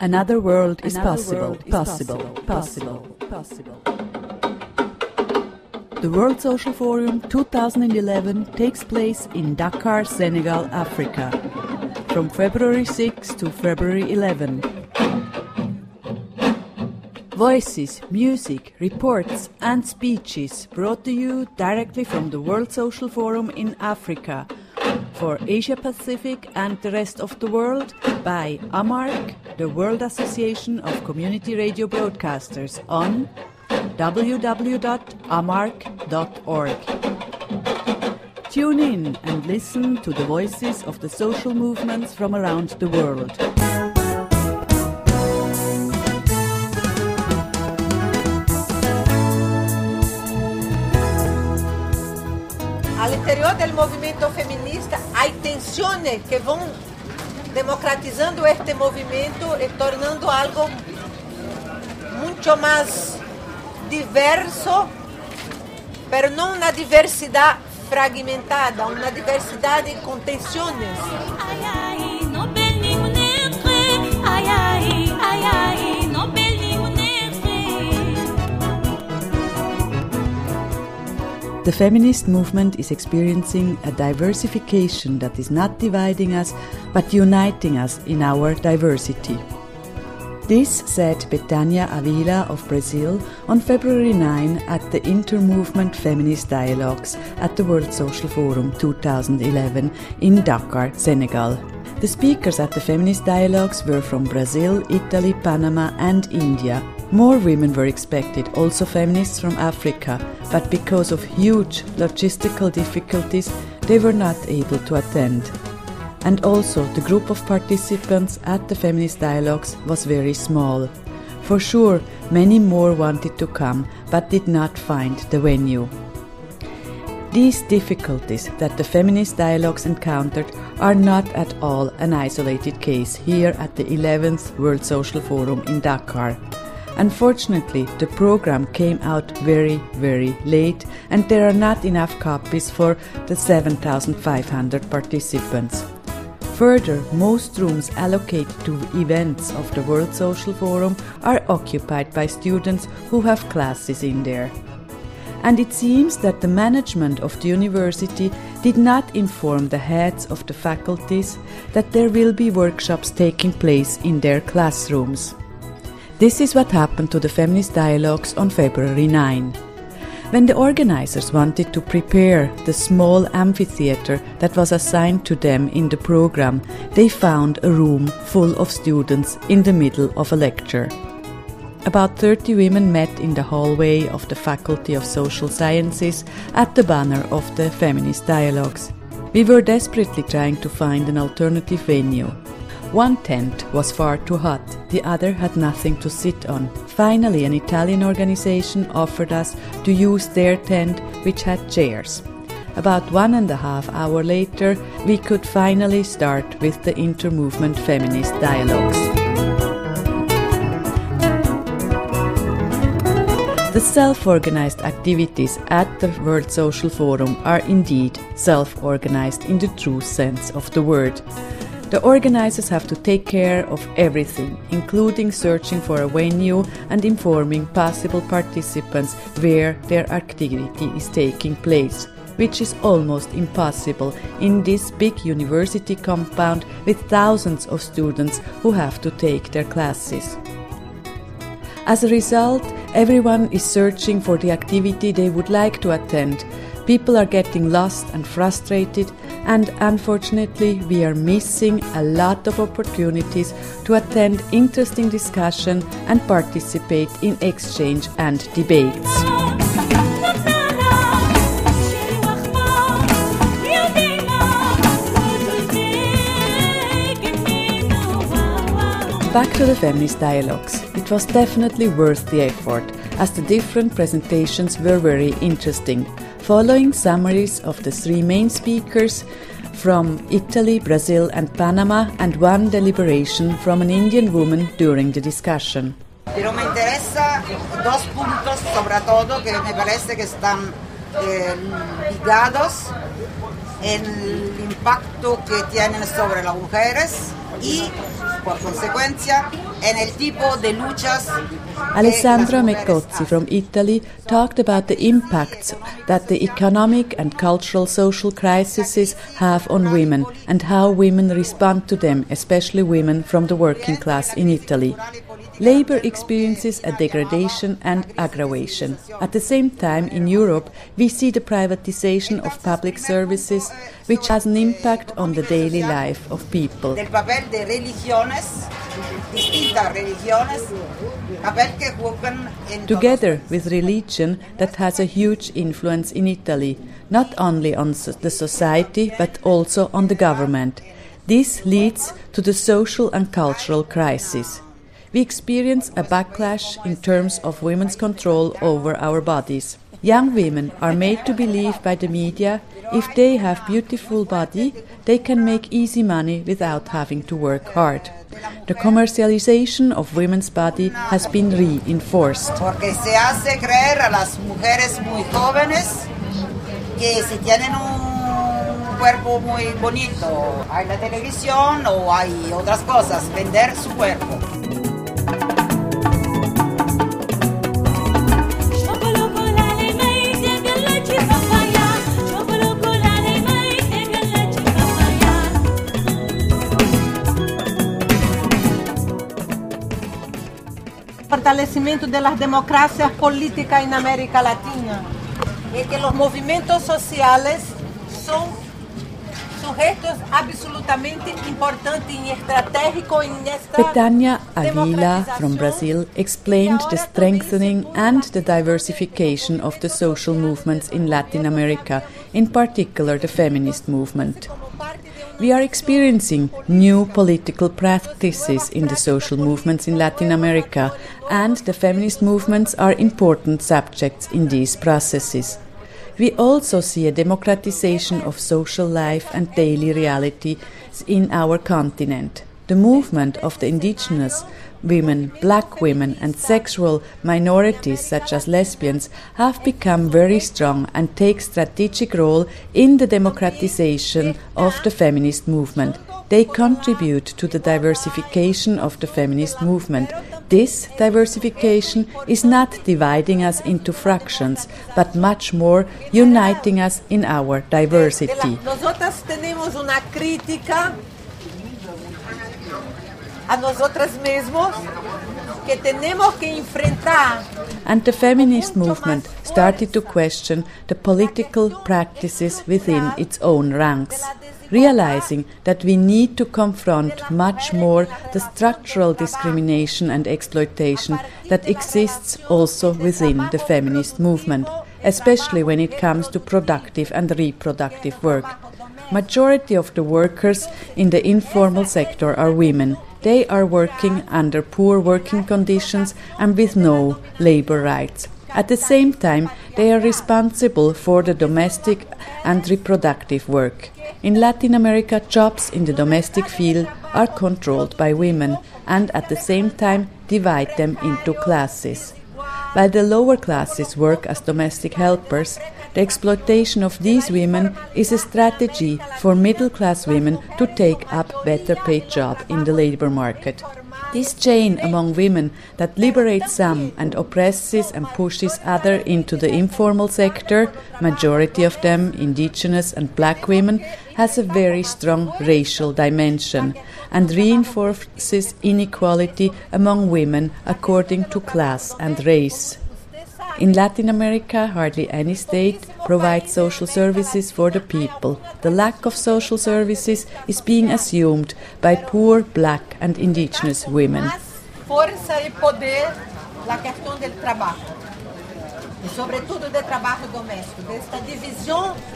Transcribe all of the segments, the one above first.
Another world is possible, possible, possible, possible. The World Social Forum 2011 takes place in Dakar, Senegal, Africa, from February 6 to February 11. Voices, music, reports, and speeches brought to you directly from the World Social Forum in Africa for Asia Pacific and the rest of the world by AMARC, the World Association of Community Radio Broadcasters, on www.amarc.org. Tune in and listen to the voices of the social movements from around the world. Al del movimento feminista hay tensiones que van democratizando este movimiento y tornando algo mucho más diverso, pero não uma diversidade fragmentada, uma diversidade com tensões. The feminist movement is experiencing a diversification that is not dividing us but uniting us in our diversity. This said Betania Avila of Brazil on February 9 at the Intermovement Feminist Dialogues at the World Social Forum 2011 in Dakar, Senegal. The speakers at the Feminist Dialogues were from Brazil, Italy, Panama, and India. More women were expected, also feminists from Africa, but because of huge logistical difficulties, they were not able to attend and also the group of participants at the feminist dialogues was very small. For sure, many more wanted to come but did not find the venue. These difficulties that the feminist dialogues encountered are not at all an isolated case here at the 11th World Social Forum in Dakar. Unfortunately, the program came out very, very late, and there are not enough copies for the 7,500 participants. Further, most rooms allocated to events of the World Social Forum are occupied by students who have classes in there. And it seems that the management of the university did not inform the heads of the faculties that there will be workshops taking place in their classrooms. This is what happened to the feminist dialogues on February 9. When the organizers wanted to prepare the small amphitheater that was assigned to them in the program, they found a room full of students in the middle of a lecture. About 30 women met in the hallway of the Faculty of Social Sciences at the banner of the Feminist Dialogues. We were desperately trying to find an alternative venue. One tent was far too hot, the other had nothing to sit on. Finally, an Italian organization offered us to use their tent, which had chairs. About one and a half hour later, we could finally start with the intermovement feminist dialogues. The self organized activities at the World Social Forum are indeed self organized in the true sense of the word. The organizers have to take care of everything, including searching for a venue and informing possible participants where their activity is taking place, which is almost impossible in this big university compound with thousands of students who have to take their classes. As a result, everyone is searching for the activity they would like to attend. People are getting lost and frustrated and unfortunately, we are missing a lot of opportunities to attend interesting discussion and participate in exchange and debates. Back to the feminist dialogues. It was definitely worth the effort, as the different presentations were very interesting following summaries of the three main speakers from Italy, Brazil, and Panama, and one deliberation from an Indian woman during the discussion. Pero me interesa dos puntos, sobre todo, que me parece que están eh, ligados en el impacto que tienen sobre las mujeres y por consecuencia, en el tipo de luchas. Alessandra Mecozzi from Italy talked about the impacts that the economic and cultural social crises have on women and how women respond to them, especially women from the working class in Italy. Labour experiences a degradation and aggravation. At the same time, in Europe, we see the privatization of public services, which has an impact on the daily life of people. Together with religion, that has a huge influence in Italy, not only on the society but also on the government. This leads to the social and cultural crisis we experience a backlash in terms of women's control over our bodies. Young women are made to believe by the media if they have beautiful body, they can make easy money without having to work hard. The commercialization of women's body has been reinforced. Porque se hace creer a las mujeres muy jóvenes que si tienen un cuerpo muy bonito, hay la televisión o hay otras cosas, vender su cuerpo. Fortalecimento das democracias políticas na América Latina é que os movimentos sociais são sujeitos absolutamente importantes e estratégicos nesta Betania Aguila from Brazil explained the strengthening and the diversification of the social movements in Latin America, in particular the feminist movement. We are experiencing new political practices in the social movements in Latin America, and the feminist movements are important subjects in these processes. We also see a democratization of social life and daily reality in our continent. The movement of the indigenous women, black women, and sexual minorities such as lesbians have become very strong and take strategic role in the democratization of the feminist movement. They contribute to the diversification of the feminist movement. This diversification is not dividing us into fractions, but much more uniting us in our diversity. Nosotras tenemos una crítica a nosotras que tenemos que enfrentar. And the feminist movement started to question the political practices within its own ranks, realizing that we need to confront much more the structural discrimination and exploitation that exists also within the feminist movement, especially when it comes to productive and reproductive work. Majority of the workers in the informal sector are women they are working under poor working conditions and with no labor rights. At the same time, they are responsible for the domestic and reproductive work. In Latin America, jobs in the domestic field are controlled by women and at the same time divide them into classes. While the lower classes work as domestic helpers, the exploitation of these women is a strategy for middle class women to take up better paid job in the labor market. This chain among women that liberates some and oppresses and pushes other into the informal sector, majority of them indigenous and black women, has a very strong racial dimension and reinforces inequality among women according to class and race. In Latin America, hardly any state provides social services for the people. The lack of social services is being assumed by poor black and indigenous women.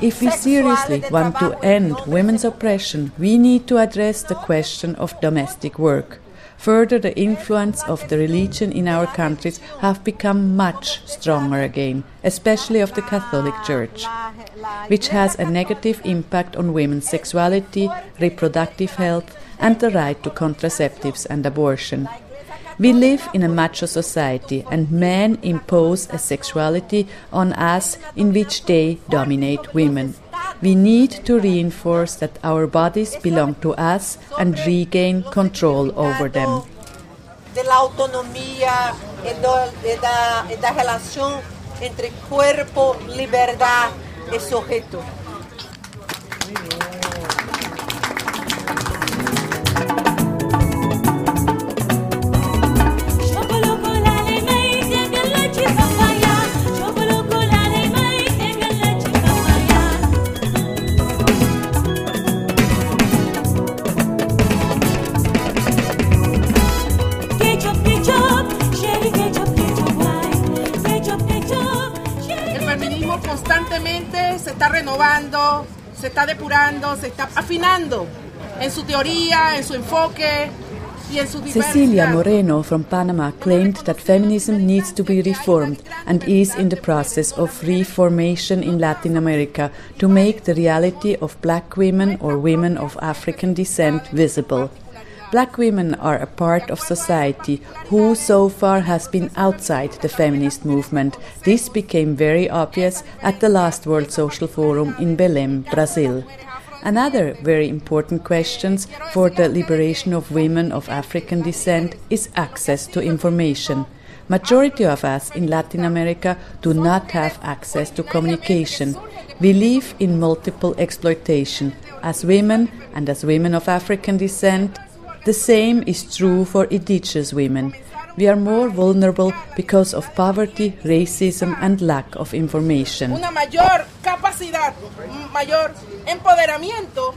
If we seriously want to end women's oppression, we need to address the question of domestic work. Further, the influence of the religion in our countries have become much stronger again, especially of the Catholic Church, which has a negative impact on women's sexuality, reproductive health, and the right to contraceptives and abortion. We live in a macho society, and men impose a sexuality on us in which they dominate women. We need to reinforce that our bodies belong to us and regain control over them. Entre cuerpo, libertad y sujeto. Se está afinando en su teoría, en su enfoque. Cecilia Moreno from Panama claimed that feminism needs to be reformed and is in the process of reformation in Latin America to make the reality of black women or women of African descent visible. Black women are a part of society who so far has been outside the feminist movement. This became very obvious at the last World Social Forum in Belém, Brazil. Another very important question for the liberation of women of African descent is access to information. Majority of us in Latin America do not have access to communication. We live in multiple exploitation. As women and as women of African descent, the same is true for indigenous women. We are more vulnerable because of poverty, racism, and lack of information. Una mayor capacidad, mayor empoderamiento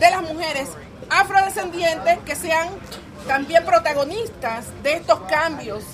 de las mujeres afrodescendientes que sean también protagonistas de estos cambios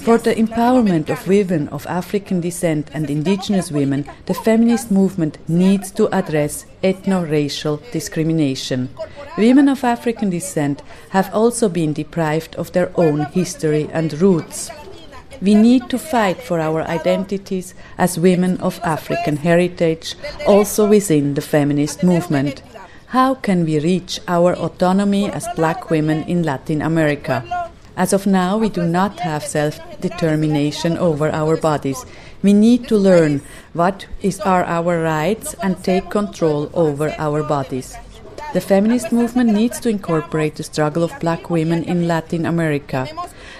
For the empowerment of women of African descent and indigenous women, the feminist movement needs to address ethno racial discrimination. Women of African descent have also been deprived of their own history and roots. We need to fight for our identities as women of African heritage, also within the feminist movement. How can we reach our autonomy as black women in Latin America? As of now, we do not have self determination over our bodies. We need to learn what is are our rights and take control over our bodies. The feminist movement needs to incorporate the struggle of black women in Latin America.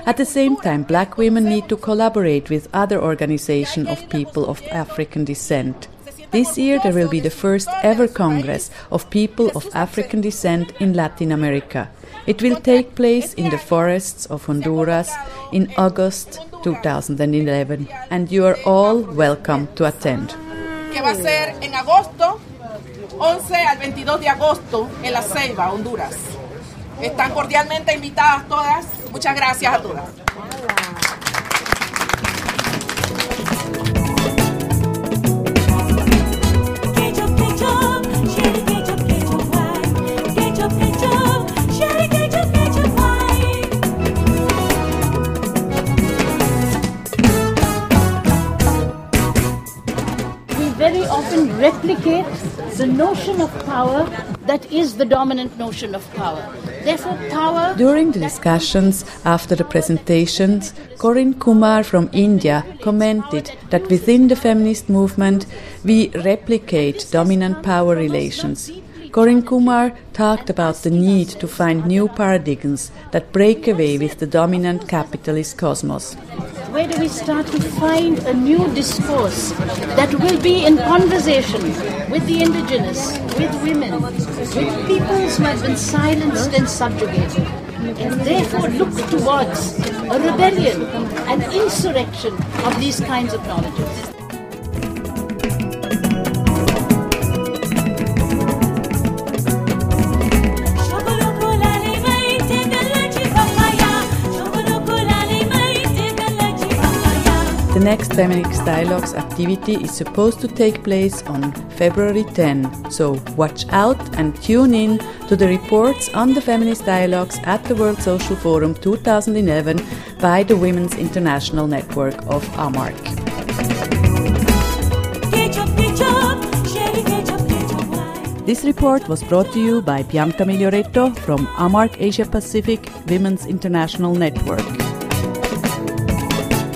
At the same time, black women need to collaborate with other organizations of people of African descent. This year there will be the first ever Congress of people of African descent in Latin America. It will take place in the forests of Honduras in August 2011 and you are all welcome to attend. 11 al 22 de agosto en La Ceiba, Honduras. Están cordialmente invitadas todas. Muchas gracias a todas. very often replicate the notion of power that is the dominant notion of power. Therefore, power. During the discussions after the presentations, Corinne Kumar from India commented that within the feminist movement we replicate dominant power relations. Corinne Kumar talked about the need to find new paradigms that break away with the dominant capitalist cosmos where do we start to find a new discourse that will be in conversation with the indigenous, with women, with peoples who have been silenced and subjugated, and therefore look towards a rebellion, an insurrection of these kinds of knowledges. Next Feminist Dialogues activity is supposed to take place on February 10, so watch out and tune in to the reports on the Feminist Dialogues at the World Social Forum 2011 by the Women's International Network of AMARC. This report was brought to you by Bianca Miglioretto from AMARC Asia Pacific Women's International Network.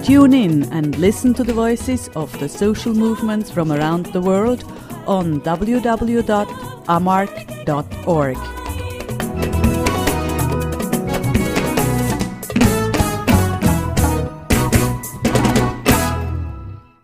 Tune in and listen to the voices of the social movements from around the world on www.amarc.org.